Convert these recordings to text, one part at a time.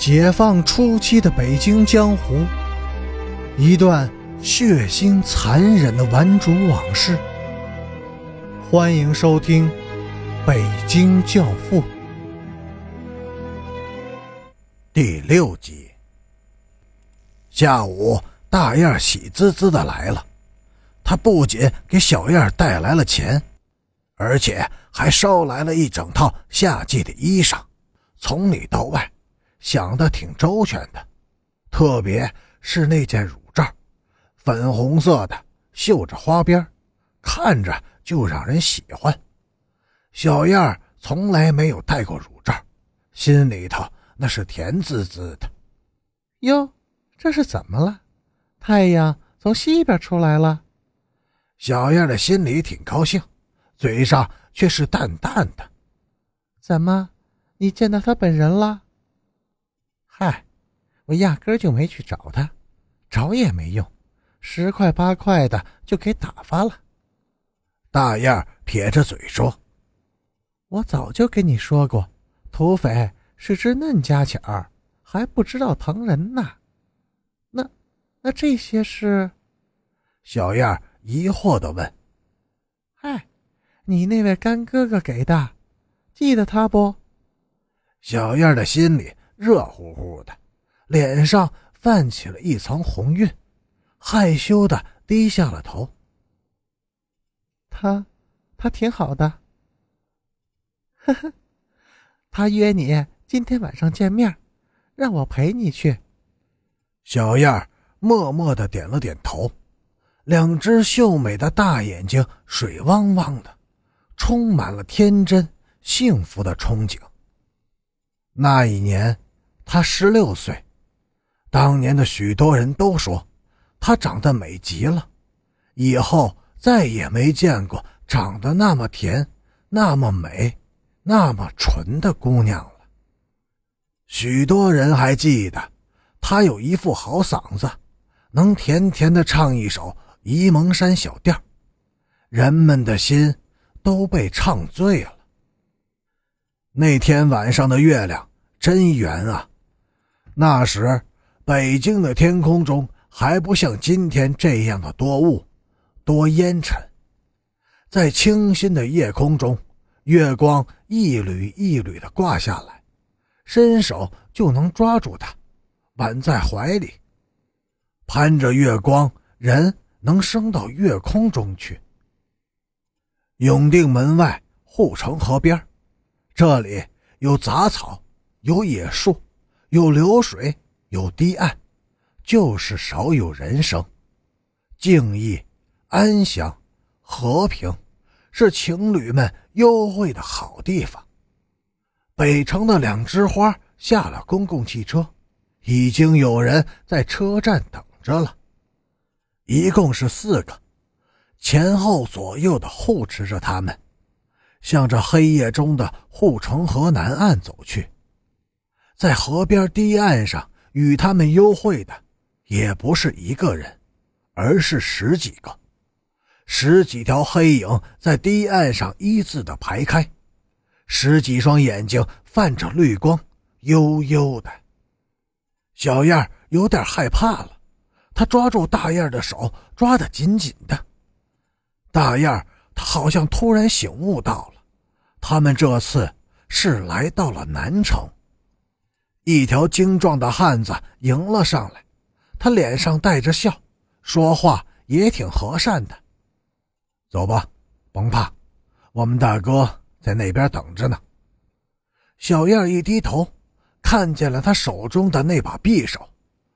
解放初期的北京江湖，一段血腥残忍的顽主往事。欢迎收听《北京教父》第六集。下午，大燕喜滋滋的来了，他不仅给小燕带来了钱，而且还捎来了一整套夏季的衣裳，从里到外。想的挺周全的，特别是那件乳罩，粉红色的，绣着花边，看着就让人喜欢。小燕儿从来没有戴过乳罩，心里头那是甜滋滋的。哟，这是怎么了？太阳从西边出来了。小燕的心里挺高兴，嘴上却是淡淡的。怎么，你见到他本人了？嗨，我压根就没去找他，找也没用，十块八块的就给打发了。大燕撇着嘴说：“我早就跟你说过，土匪是只嫩家雀儿，还不知道疼人呢。那，那这些是？”小燕疑惑的问：“嗨，你那位干哥哥给的，记得他不？”小燕的心里。热乎乎的，脸上泛起了一层红晕，害羞的低下了头。他，他挺好的。呵呵，他约你今天晚上见面，让我陪你去。小燕默默的点了点头，两只秀美的大眼睛水汪汪的，充满了天真幸福的憧憬。那一年。他十六岁，当年的许多人都说，她长得美极了，以后再也没见过长得那么甜、那么美、那么纯的姑娘了。许多人还记得，她有一副好嗓子，能甜甜的唱一首《沂蒙山小调》，人们的心都被唱醉了。那天晚上的月亮真圆啊！那时，北京的天空中还不像今天这样的多雾、多烟尘。在清新的夜空中，月光一缕一缕的挂下来，伸手就能抓住它，挽在怀里。攀着月光，人能升到月空中去。永定门外护城河边，这里有杂草，有野树。有流水，有堤岸，就是少有人声。静谧、安详、和平，是情侣们幽会的好地方。北城的两枝花下了公共汽车，已经有人在车站等着了。一共是四个，前后左右的护持着他们，向着黑夜中的护城河南岸走去。在河边堤岸上与他们幽会的，也不是一个人，而是十几个，十几条黑影在堤岸上一字的排开，十几双眼睛泛着绿光，幽幽的。小燕有点害怕了，她抓住大燕的手，抓得紧紧的。大燕她好像突然醒悟到了，他们这次是来到了南城。一条精壮的汉子迎了上来，他脸上带着笑，说话也挺和善的。走吧，甭怕，我们大哥在那边等着呢。小燕一低头，看见了他手中的那把匕首，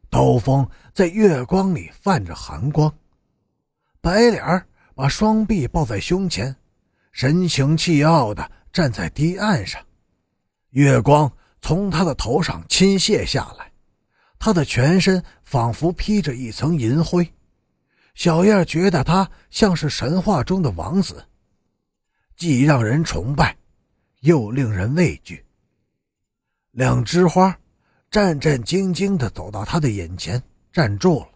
刀锋在月光里泛着寒光，白脸把双臂抱在胸前，神情气傲的站在堤岸上，月光。从他的头上倾泻下来，他的全身仿佛披着一层银灰。小燕觉得他像是神话中的王子，既让人崇拜，又令人畏惧。两枝花战战兢兢地走到他的眼前，站住了。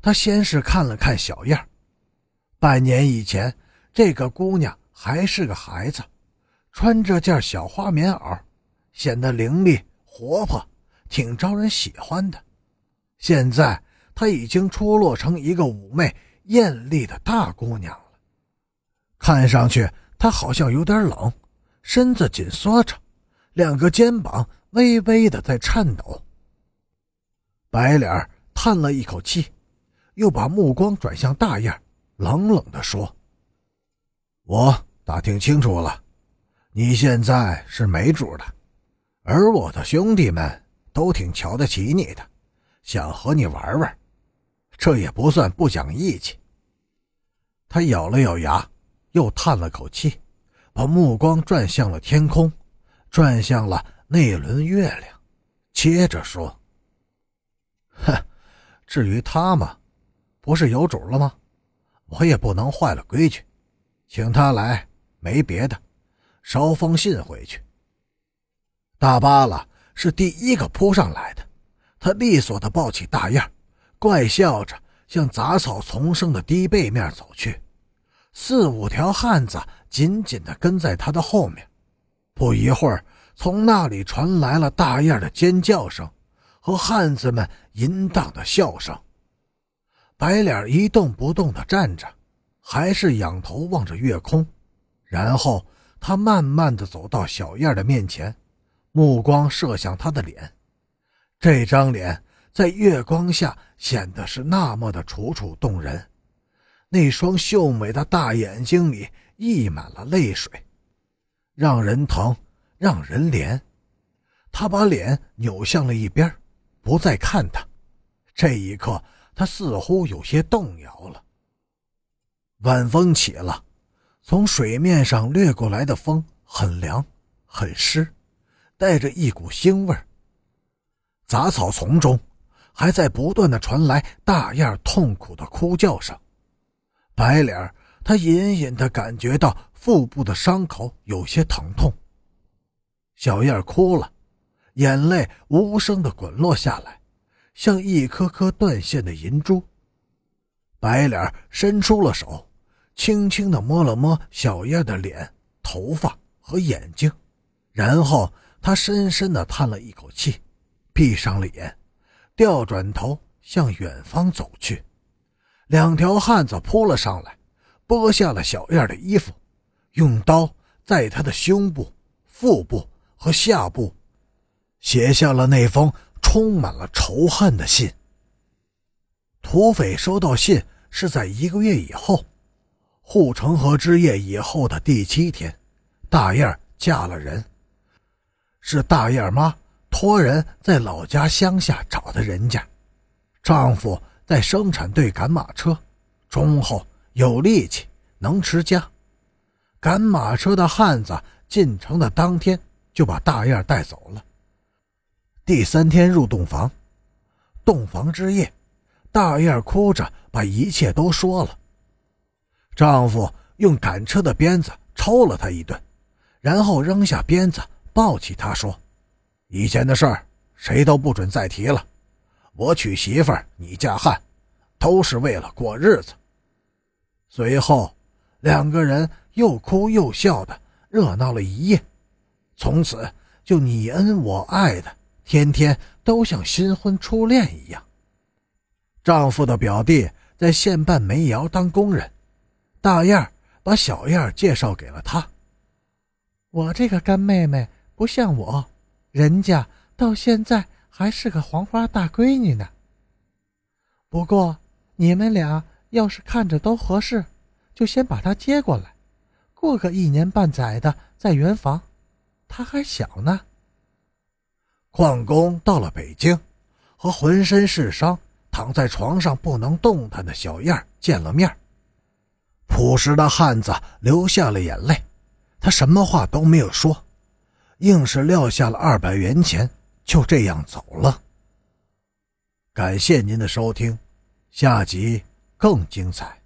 他先是看了看小燕，半年以前，这个姑娘还是个孩子，穿着件小花棉袄。显得伶俐活泼，挺招人喜欢的。现在她已经出落成一个妩媚艳丽的大姑娘了，看上去她好像有点冷，身子紧缩着，两个肩膀微微的在颤抖。白脸叹了一口气，又把目光转向大燕，冷冷地说：“我打听清楚了，你现在是没主的，而我的兄弟们都挺瞧得起你的。”想和你玩玩，这也不算不讲义气。他咬了咬牙，又叹了口气，把目光转向了天空，转向了那轮月亮，接着说：“哼，至于他嘛，不是有主了吗？我也不能坏了规矩，请他来，没别的，捎封信回去。”大巴拉是第一个扑上来的。他利索地抱起大燕，怪笑着向杂草丛生的低背面走去。四五条汉子紧紧地跟在他的后面。不一会儿，从那里传来了大燕的尖叫声和汉子们淫荡的笑声。白脸一动不动地站着，还是仰头望着月空。然后他慢慢地走到小燕的面前，目光射向他的脸。这张脸在月光下显得是那么的楚楚动人，那双秀美的大眼睛里溢满了泪水，让人疼，让人怜。他把脸扭向了一边，不再看他。这一刻，他似乎有些动摇了。晚风起了，从水面上掠过来的风很凉，很湿，带着一股腥味。杂草丛中，还在不断的传来大雁痛苦的哭叫声。白脸他隐隐的感觉到腹部的伤口有些疼痛。小燕哭了，眼泪无声的滚落下来，像一颗颗断线的银珠。白脸伸出了手，轻轻的摸了摸小燕的脸、头发和眼睛，然后他深深的叹了一口气。闭上了眼，调转头向远方走去。两条汉子扑了上来，剥下了小燕的衣服，用刀在他的胸部、腹部和下部写下了那封充满了仇恨的信。土匪收到信是在一个月以后，护城河之夜以后的第七天，大燕嫁了人，是大燕妈。托人在老家乡下找的人家，丈夫在生产队赶马车，忠厚有力气，能持家。赶马车的汉子进城的当天就把大燕带走了。第三天入洞房，洞房之夜，大燕哭着把一切都说了。丈夫用赶车的鞭子抽了她一顿，然后扔下鞭子，抱起她说。以前的事儿，谁都不准再提了。我娶媳妇儿，你嫁汉，都是为了过日子。随后，两个人又哭又笑的热闹了一夜，从此就你恩我爱的，天天都像新婚初恋一样。丈夫的表弟在县办煤窑当工人，大燕儿把小燕儿介绍给了他。我这个干妹妹不像我。人家到现在还是个黄花大闺女呢。不过你们俩要是看着都合适，就先把她接过来，过个一年半载的再圆房。她还小呢。矿工到了北京，和浑身是伤、躺在床上不能动弹的小燕见了面。朴实的汉子流下了眼泪，他什么话都没有说。硬是撂下了二百元钱，就这样走了。感谢您的收听，下集更精彩。